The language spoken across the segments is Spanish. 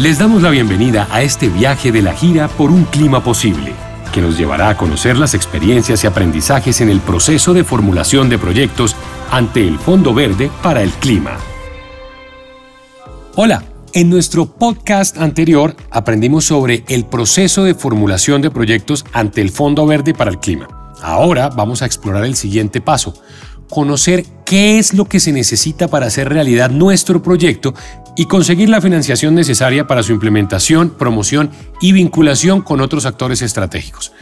Les damos la bienvenida a este viaje de la gira por un clima posible, que nos llevará a conocer las experiencias y aprendizajes en el proceso de formulación de proyectos ante el Fondo Verde para el Clima. Hola, en nuestro podcast anterior aprendimos sobre el proceso de formulación de proyectos ante el Fondo Verde para el Clima. Ahora vamos a explorar el siguiente paso, conocer qué es lo que se necesita para hacer realidad nuestro proyecto y conseguir la financiación necesaria para su implementación, promoción y vinculación con otros actores estratégicos.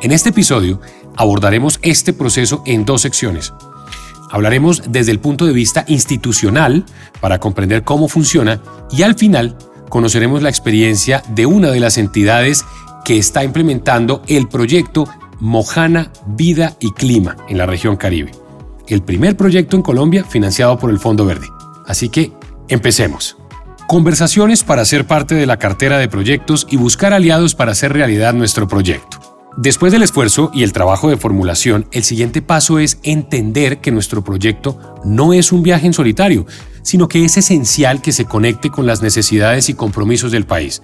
En este episodio abordaremos este proceso en dos secciones. Hablaremos desde el punto de vista institucional para comprender cómo funciona y al final conoceremos la experiencia de una de las entidades que está implementando el proyecto Mojana Vida y Clima en la región Caribe el primer proyecto en Colombia financiado por el Fondo Verde. Así que, empecemos. Conversaciones para ser parte de la cartera de proyectos y buscar aliados para hacer realidad nuestro proyecto. Después del esfuerzo y el trabajo de formulación, el siguiente paso es entender que nuestro proyecto no es un viaje en solitario, sino que es esencial que se conecte con las necesidades y compromisos del país.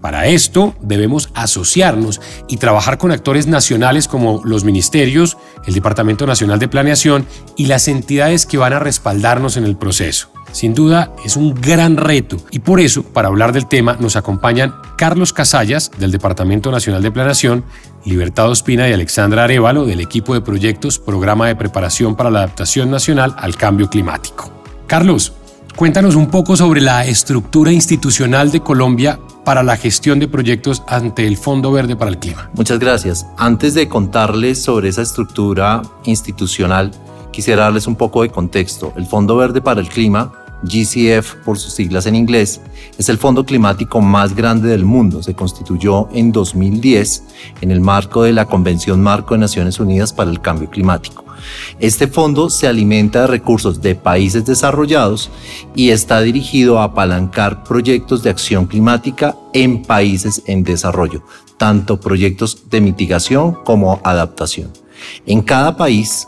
Para esto debemos asociarnos y trabajar con actores nacionales como los ministerios, el Departamento Nacional de Planeación y las entidades que van a respaldarnos en el proceso. Sin duda es un gran reto y por eso, para hablar del tema, nos acompañan Carlos Casallas del Departamento Nacional de Planeación, Libertad Ospina y Alexandra Arevalo del equipo de proyectos Programa de Preparación para la Adaptación Nacional al Cambio Climático. Carlos, cuéntanos un poco sobre la estructura institucional de Colombia para la gestión de proyectos ante el Fondo Verde para el Clima. Muchas gracias. Antes de contarles sobre esa estructura institucional, quisiera darles un poco de contexto. El Fondo Verde para el Clima, GCF por sus siglas en inglés, es el fondo climático más grande del mundo. Se constituyó en 2010 en el marco de la Convención Marco de Naciones Unidas para el Cambio Climático. Este fondo se alimenta de recursos de países desarrollados y está dirigido a apalancar proyectos de acción climática en países en desarrollo, tanto proyectos de mitigación como adaptación. En cada país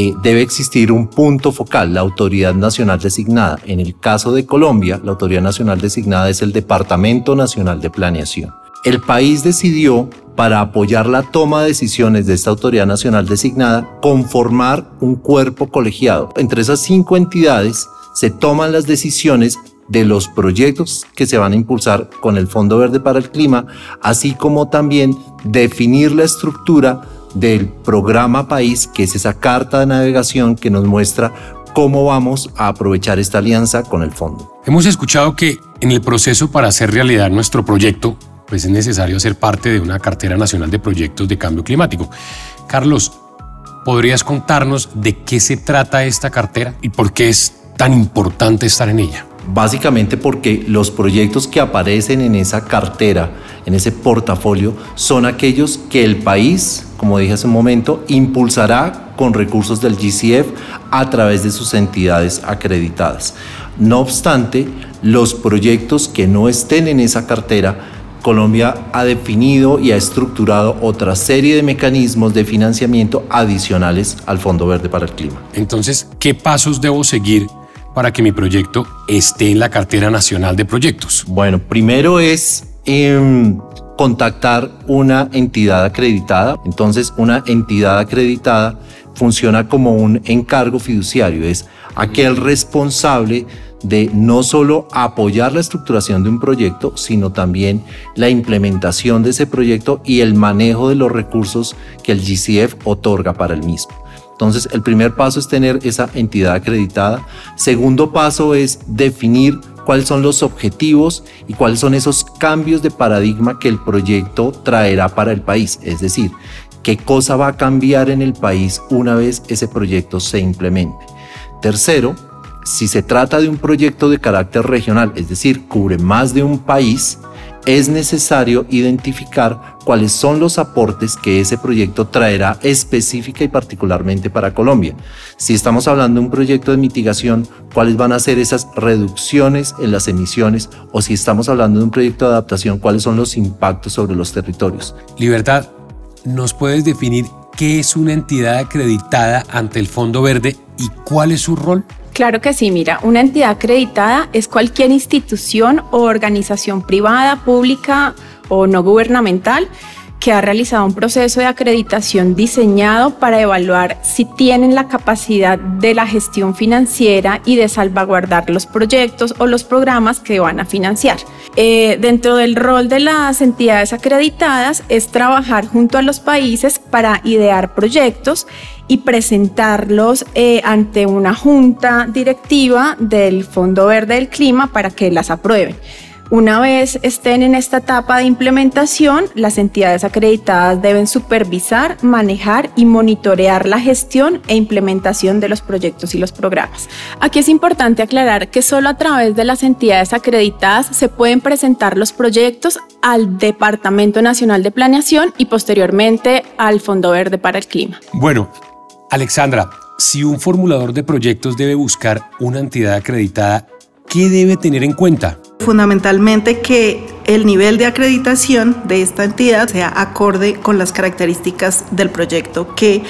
eh, debe existir un punto focal, la autoridad nacional designada. En el caso de Colombia, la autoridad nacional designada es el Departamento Nacional de Planeación. El país decidió para apoyar la toma de decisiones de esta autoridad nacional designada, conformar un cuerpo colegiado. Entre esas cinco entidades se toman las decisiones de los proyectos que se van a impulsar con el Fondo Verde para el Clima, así como también definir la estructura del programa país, que es esa carta de navegación que nos muestra cómo vamos a aprovechar esta alianza con el fondo. Hemos escuchado que en el proceso para hacer realidad nuestro proyecto pues es necesario ser parte de una cartera nacional de proyectos de cambio climático. Carlos, ¿podrías contarnos de qué se trata esta cartera y por qué es tan importante estar en ella? Básicamente porque los proyectos que aparecen en esa cartera, en ese portafolio, son aquellos que el país, como dije hace un momento, impulsará con recursos del GCF a través de sus entidades acreditadas. No obstante, los proyectos que no estén en esa cartera Colombia ha definido y ha estructurado otra serie de mecanismos de financiamiento adicionales al Fondo Verde para el Clima. Entonces, ¿qué pasos debo seguir para que mi proyecto esté en la cartera nacional de proyectos? Bueno, primero es em, contactar una entidad acreditada. Entonces, una entidad acreditada funciona como un encargo fiduciario, es aquel responsable de no solo apoyar la estructuración de un proyecto, sino también la implementación de ese proyecto y el manejo de los recursos que el GCF otorga para el mismo. Entonces, el primer paso es tener esa entidad acreditada. Segundo paso es definir cuáles son los objetivos y cuáles son esos cambios de paradigma que el proyecto traerá para el país. Es decir, qué cosa va a cambiar en el país una vez ese proyecto se implemente. Tercero, si se trata de un proyecto de carácter regional, es decir, cubre más de un país, es necesario identificar cuáles son los aportes que ese proyecto traerá específica y particularmente para Colombia. Si estamos hablando de un proyecto de mitigación, cuáles van a ser esas reducciones en las emisiones o si estamos hablando de un proyecto de adaptación, cuáles son los impactos sobre los territorios. Libertad, ¿nos puedes definir qué es una entidad acreditada ante el Fondo Verde y cuál es su rol? Claro que sí, mira, una entidad acreditada es cualquier institución o organización privada, pública o no gubernamental que ha realizado un proceso de acreditación diseñado para evaluar si tienen la capacidad de la gestión financiera y de salvaguardar los proyectos o los programas que van a financiar. Eh, dentro del rol de las entidades acreditadas es trabajar junto a los países para idear proyectos y presentarlos eh, ante una junta directiva del Fondo Verde del Clima para que las aprueben. Una vez estén en esta etapa de implementación, las entidades acreditadas deben supervisar, manejar y monitorear la gestión e implementación de los proyectos y los programas. Aquí es importante aclarar que solo a través de las entidades acreditadas se pueden presentar los proyectos al Departamento Nacional de Planeación y posteriormente al Fondo Verde para el Clima. Bueno, Alexandra, si un formulador de proyectos debe buscar una entidad acreditada, ¿qué debe tener en cuenta? Fundamentalmente que el nivel de acreditación de esta entidad sea acorde con las características del proyecto que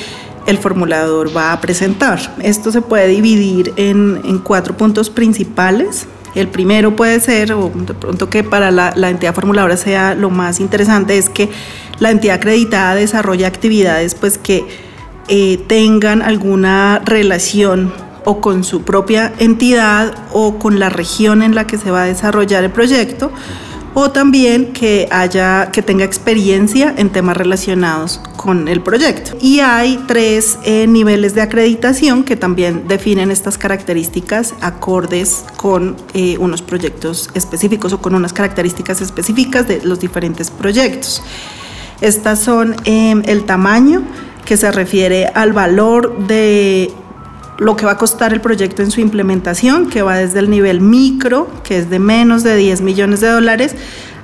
el formulador va a presentar. Esto se puede dividir en, cuatro puntos principales. El primero puede ser, o de pronto que para la, entidad formuladora sea lo más interesante, es que la entidad acreditada desarrolla actividades pues que eh, tengan alguna relación o con su propia entidad o con la región en la que se va a desarrollar el proyecto o también que haya que tenga experiencia en temas relacionados con el proyecto. Y hay tres eh, niveles de acreditación que también definen estas características acordes con eh, unos proyectos específicos o con unas características específicas de los diferentes proyectos. Estas son em, el tamaño que se refiere al valor de lo que va a costar el proyecto en su implementación, que va desde el nivel micro, que es de menos de 10 millones de dólares,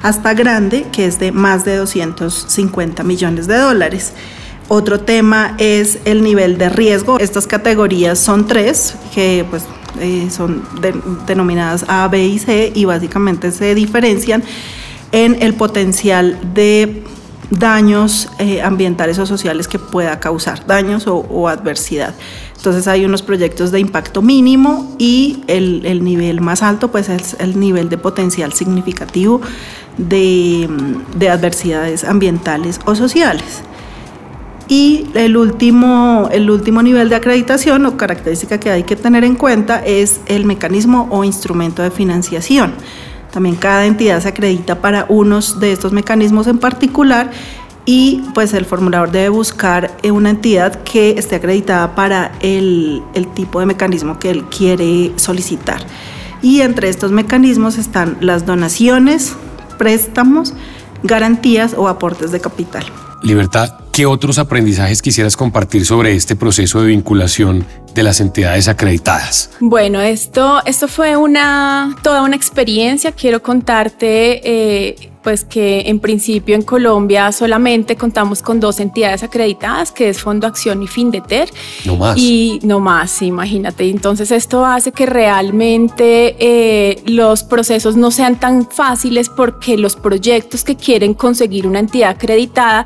hasta grande, que es de más de 250 millones de dólares. Otro tema es el nivel de riesgo. Estas categorías son tres, que pues eh, son denominadas A, B y C y básicamente se diferencian en el potencial de daños eh, ambientales o sociales que pueda causar, daños o adversidad. Entonces hay unos proyectos de impacto mínimo y el, nivel más alto pues es el nivel de potencial significativo de, adversidades ambientales o sociales. Y el último, el último nivel de acreditación o característica que hay que tener en cuenta es el mecanismo o instrumento de financiación. También cada entidad se acredita para unos de estos mecanismos en particular y pues el formulador debe buscar una entidad que esté acreditada para el, el, tipo de mecanismo que él quiere solicitar. Y entre estos mecanismos están las donaciones, préstamos, garantías o aportes de capital. Libertad, ¿qué otros aprendizajes quisieras compartir sobre este proceso de vinculación de las entidades acreditadas? Bueno, esto, esto fue una, toda una experiencia. Quiero contarte eh, pues que en principio en Colombia solamente contamos con dos entidades acreditadas, que es Fondo Acción y Findeter. No más. Y no más, imagínate. Entonces esto hace que realmente eh, los procesos no sean tan fáciles porque los proyectos que quieren conseguir una entidad acreditada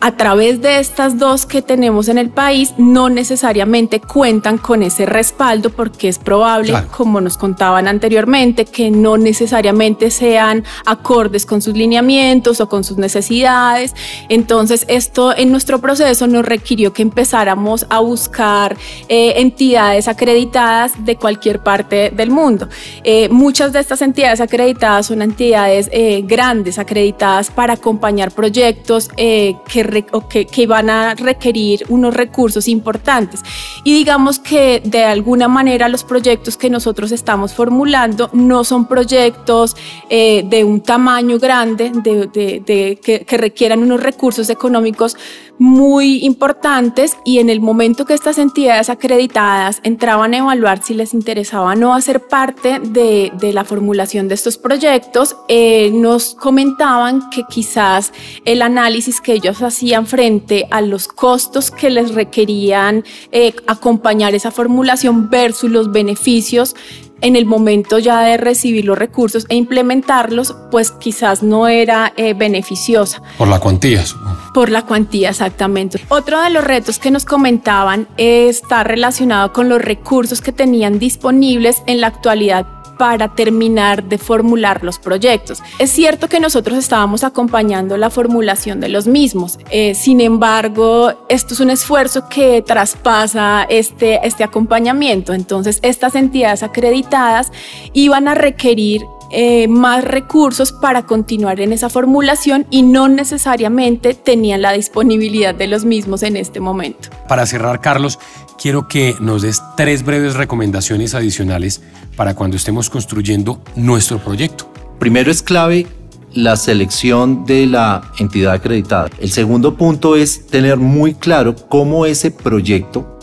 a través de estas dos que tenemos en el país no necesariamente cuentan con ese respaldo porque es probable, como nos contaban anteriormente, que no necesariamente sean acordes con sus lineamientos o con sus necesidades. Entonces esto en nuestro proceso nos requirió que empezáramos a buscar eh, entidades acreditadas de cualquier parte del mundo. Eh, muchas de estas entidades acreditadas son entidades eh, grandes, acreditadas para acompañar proyectos que que, van a requerir unos recursos importantes. Y digamos que de alguna manera los proyectos que nosotros estamos formulando no son proyectos eh, de un tamaño grande, de, que, que requieran unos recursos económicos muy importantes y en el momento que estas entidades acreditadas entraban a evaluar si les interesaba no hacer parte de, la formulación de estos proyectos, eh, nos comentaban que quizás el análisis que ellos hacían frente a los costos que les requerían eh, acompañar esa formulación versus los beneficios en el momento ya de recibir los recursos e implementarlos, pues quizás no era eh, beneficiosa. Por la cuantía. Por la cuantía, exactamente. Otro de los retos que nos comentaban está relacionado con los recursos que tenían disponibles en la actualidad para terminar de formular los proyectos. Es cierto que nosotros estábamos acompañando la formulación de los mismos, eh, sin embargo, esto es un esfuerzo que traspasa este, este acompañamiento, entonces estas entidades acreditadas iban a requerir eh, más recursos para continuar en esa formulación y no necesariamente tenían la disponibilidad de los mismos en este momento. Para cerrar, Carlos, quiero que nos des tres breves recomendaciones adicionales para cuando estemos construyendo nuestro proyecto. Primero es clave la selección de la entidad acreditada. El segundo punto es tener muy claro cómo ese proyecto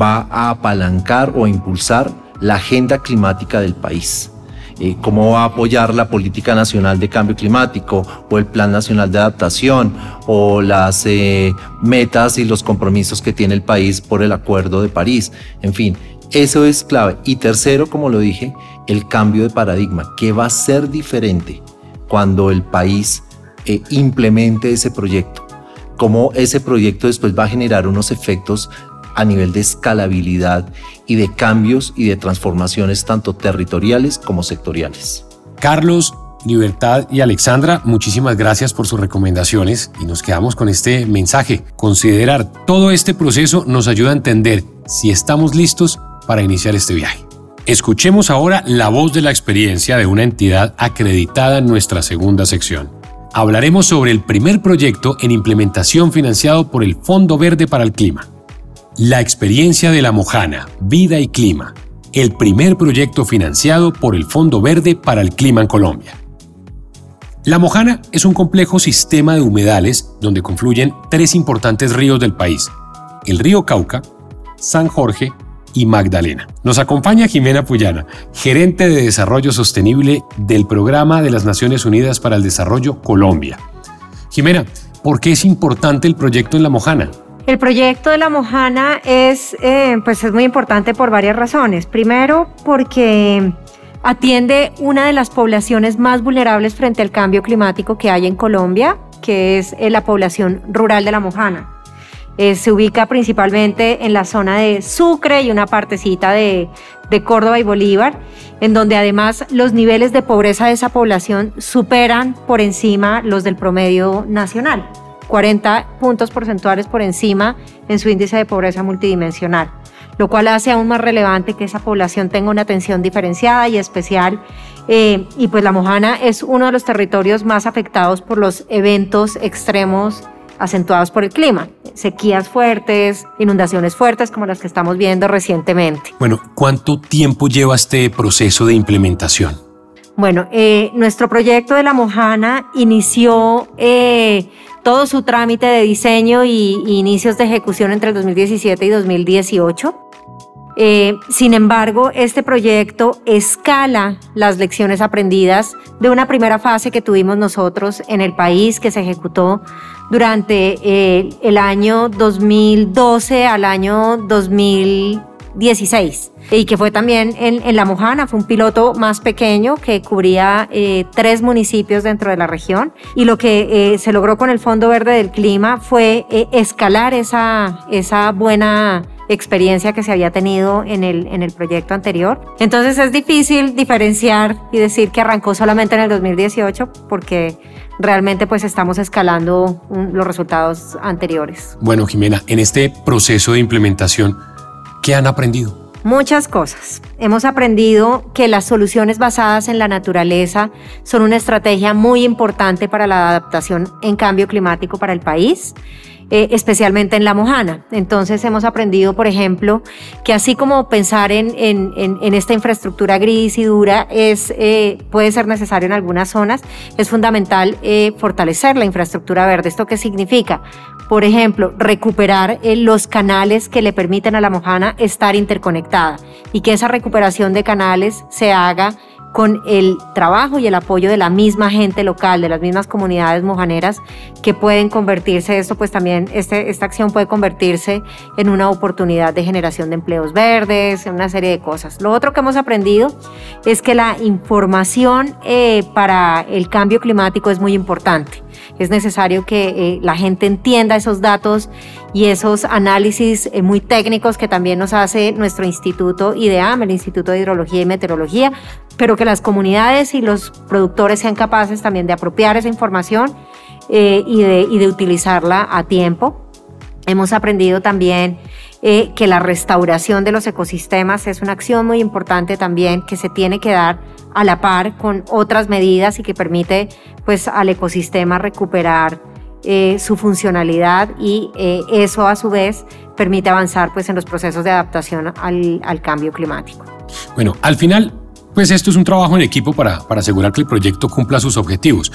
va a apalancar o impulsar la agenda climática del país. Cómo va a apoyar la política nacional de cambio climático o el plan nacional de adaptación o las eh, metas y los compromisos que tiene el país por el acuerdo de París. En fin, eso es clave. Y tercero, como lo dije, el cambio de paradigma. ¿Qué va a ser diferente cuando el país eh, implemente ese proyecto? Cómo ese proyecto después va a generar unos efectos a nivel de escalabilidad y de cambios y de transformaciones tanto territoriales como sectoriales. Carlos, Libertad y Alexandra, muchísimas gracias por sus recomendaciones y nos quedamos con este mensaje. Considerar todo este proceso nos ayuda a entender si estamos listos para iniciar este viaje. Escuchemos ahora la voz de la experiencia de una entidad acreditada en nuestra segunda sección. Hablaremos sobre el primer proyecto en implementación financiado por el Fondo Verde para el Clima. La experiencia de la Mojana, Vida y Clima, el primer proyecto financiado por el Fondo Verde para el Clima en Colombia. La Mojana es un complejo sistema de humedales donde confluyen tres importantes ríos del país, el río Cauca, San Jorge y Magdalena. Nos acompaña Jimena Puyana, gerente de Desarrollo Sostenible del Programa de las Naciones Unidas para el Desarrollo Colombia. Jimena, ¿por qué es importante el proyecto en La Mojana? El proyecto de la Mojana es, eh, pues es muy importante por varias razones. Primero, porque atiende una de las poblaciones más vulnerables frente al cambio climático que hay en Colombia, que es eh, la población rural de la Mojana. Eh, se ubica principalmente en la zona de Sucre y una partecita de, de Córdoba y Bolívar, en donde además los niveles de pobreza de esa población superan por encima los del promedio nacional. 40 puntos porcentuales por encima en su índice de pobreza multidimensional, lo cual hace aún más relevante que esa población tenga una atención diferenciada y especial. Eh, y pues la Mojana es uno de los territorios más afectados por los eventos extremos acentuados por el clima, sequías fuertes, inundaciones fuertes como las que estamos viendo recientemente. Bueno, ¿cuánto tiempo lleva este proceso de implementación? Bueno, eh, nuestro proyecto de la Mojana inició eh, todo su trámite de diseño y, inicios de ejecución entre el 2017 y 2018. Eh, sin embargo, este proyecto escala las lecciones aprendidas de una primera fase que tuvimos nosotros en el país, que se ejecutó durante eh, el año 2012 al año 2016 y que fue también en, La Mojana, fue un piloto más pequeño que cubría eh, tres municipios dentro de la región y lo que eh, se logró con el Fondo Verde del Clima fue eh, escalar esa, esa buena experiencia que se había tenido en el, en el proyecto anterior. Entonces es difícil diferenciar y decir que arrancó solamente en el 2018 porque realmente pues estamos escalando los resultados anteriores. Bueno, Jimena, en este proceso de implementación, ¿qué han aprendido? Muchas cosas. Hemos aprendido que las soluciones basadas en la naturaleza son una estrategia muy importante para la adaptación en cambio climático para el país. Eh, especialmente en la mojana. Entonces hemos aprendido, por ejemplo, que así como pensar en, esta infraestructura gris y dura es, eh, puede ser necesario en algunas zonas, es fundamental eh, fortalecer la infraestructura verde. ¿Esto qué significa? Por ejemplo, recuperar los canales que le permiten a la mojana estar interconectada y que esa recuperación de canales se haga con el trabajo y el apoyo de la misma gente local, de las mismas comunidades mojaneras, que pueden convertirse, esto pues también, este, esta acción puede convertirse en una oportunidad de generación de empleos verdes, en una serie de cosas. Lo otro que hemos aprendido es que la información eh, para el cambio climático es muy importante. Es necesario que eh, la gente entienda esos datos y esos análisis eh, muy técnicos que también nos hace nuestro instituto IDEAM, el Instituto de Hidrología y Meteorología, pero que las comunidades y los productores sean capaces también de apropiar esa información eh, y, de, y de utilizarla a tiempo. Hemos aprendido también eh, que la restauración de los ecosistemas es una acción muy importante también que se tiene que dar a la par con otras medidas y que permite pues al ecosistema recuperar eh, su funcionalidad y eh, eso a su vez permite avanzar pues en los procesos de adaptación al, al, cambio climático. Bueno, al final pues esto es un trabajo en equipo para, para asegurar que el proyecto cumpla sus objetivos.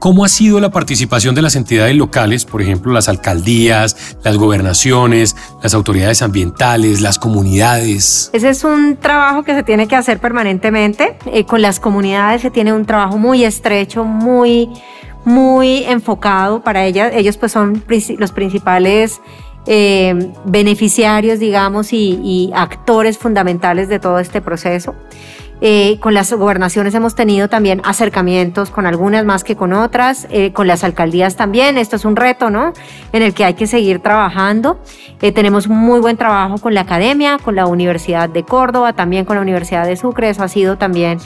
¿Cómo ha sido la participación de las entidades locales, por ejemplo, las alcaldías, las gobernaciones, las autoridades ambientales, las comunidades? Ese es un trabajo que se tiene que hacer permanentemente. Eh, con las comunidades se tiene un trabajo muy estrecho, muy, muy enfocado para ellas. Ellos pues son los principales eh, beneficiarios, digamos, y, y actores fundamentales de todo este proceso. Eh, con las gobernaciones hemos tenido también acercamientos con algunas más que con otras, eh, con las alcaldías también. Esto es un reto, ¿no? En el que hay que seguir trabajando. Eh, tenemos muy buen trabajo con la academia, con la Universidad de Córdoba, también con la Universidad de Sucre. Eso ha sido también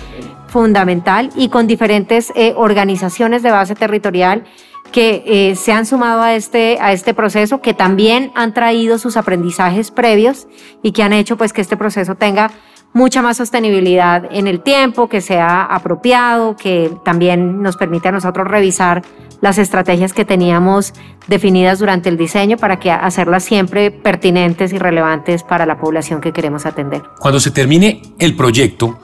fundamental y con diferentes organizaciones de base territorial que se han sumado a este, a este proceso, que también han traído sus aprendizajes previos y que han hecho pues que este proceso tenga mucha más sostenibilidad en el tiempo, que sea apropiado, que también nos permite a nosotros revisar las estrategias que teníamos definidas durante el diseño para que hacerlas siempre pertinentes y relevantes para la población que queremos atender. Cuando se termine el proyecto,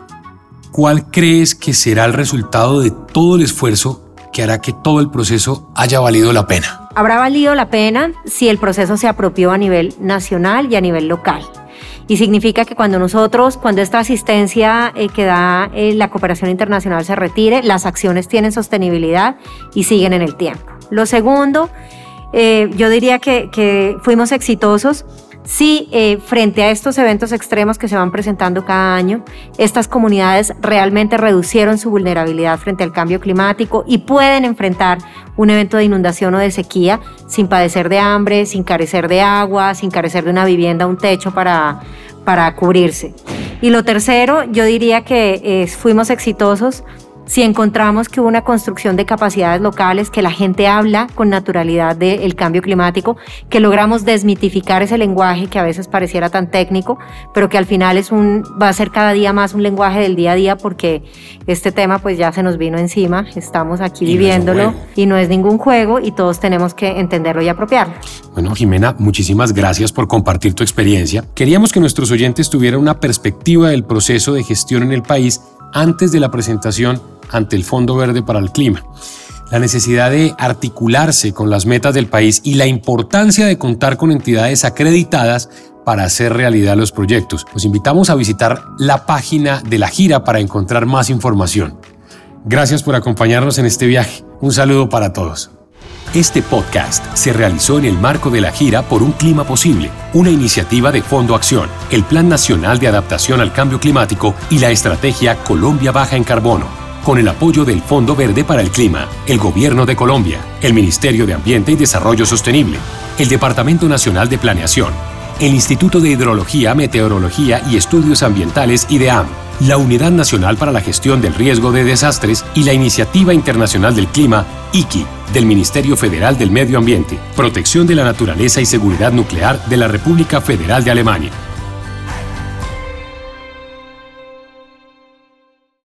¿cuál crees que será el resultado de todo el esfuerzo que hará que todo el proceso haya valido la pena? Habrá valido la pena si el proceso se apropió a nivel nacional y a nivel local y significa que cuando nosotros, cuando esta asistencia eh, que da eh, la cooperación internacional se retire, las acciones tienen sostenibilidad y siguen en el tiempo. Lo segundo, eh, yo diría que, que, fuimos exitosos si frente a estos eventos extremos que se van presentando cada año, estas comunidades realmente reducieron su vulnerabilidad frente al cambio climático y pueden enfrentar un evento de inundación o de sequía sin padecer de hambre, sin carecer de agua, sin carecer de una vivienda, un techo para, para cubrirse. Y lo tercero, yo diría que eh, fuimos exitosos si encontramos que hubo una construcción de capacidades locales, que la gente habla con naturalidad del cambio climático, que logramos desmitificar ese lenguaje que a veces pareciera tan técnico, pero que al final es un, va a ser cada día más un lenguaje del día a día porque este tema pues ya se nos vino encima, estamos aquí viviéndolo y no es ningún juego y todos tenemos que entenderlo y apropiarlo. Bueno, Jimena, muchísimas gracias por compartir tu experiencia. Queríamos que nuestros oyentes tuvieran una perspectiva del proceso de gestión en el país antes de la presentación ante el Fondo Verde para el Clima. La necesidad de articularse con las metas del país y la importancia de contar con entidades acreditadas para hacer realidad los proyectos. Los invitamos a visitar la página de la gira para encontrar más información. Gracias por acompañarnos en este viaje. Un saludo para todos. Este podcast se realizó en el marco de la gira por un clima posible, una iniciativa de Fondo Acción, el Plan Nacional de Adaptación al Cambio Climático y la Estrategia Colombia Baja en Carbono con el apoyo del Fondo Verde para el Clima, el Gobierno de Colombia, el Ministerio de Ambiente y Desarrollo Sostenible, el Departamento Nacional de Planeación, el Instituto de Hidrología, Meteorología y Estudios Ambientales IDEAM, la Unidad Nacional para la Gestión del Riesgo de Desastres y la Iniciativa Internacional del Clima, IKI, del Ministerio Federal del Medio Ambiente, Protección de la Naturaleza y Seguridad Nuclear de la República Federal de Alemania.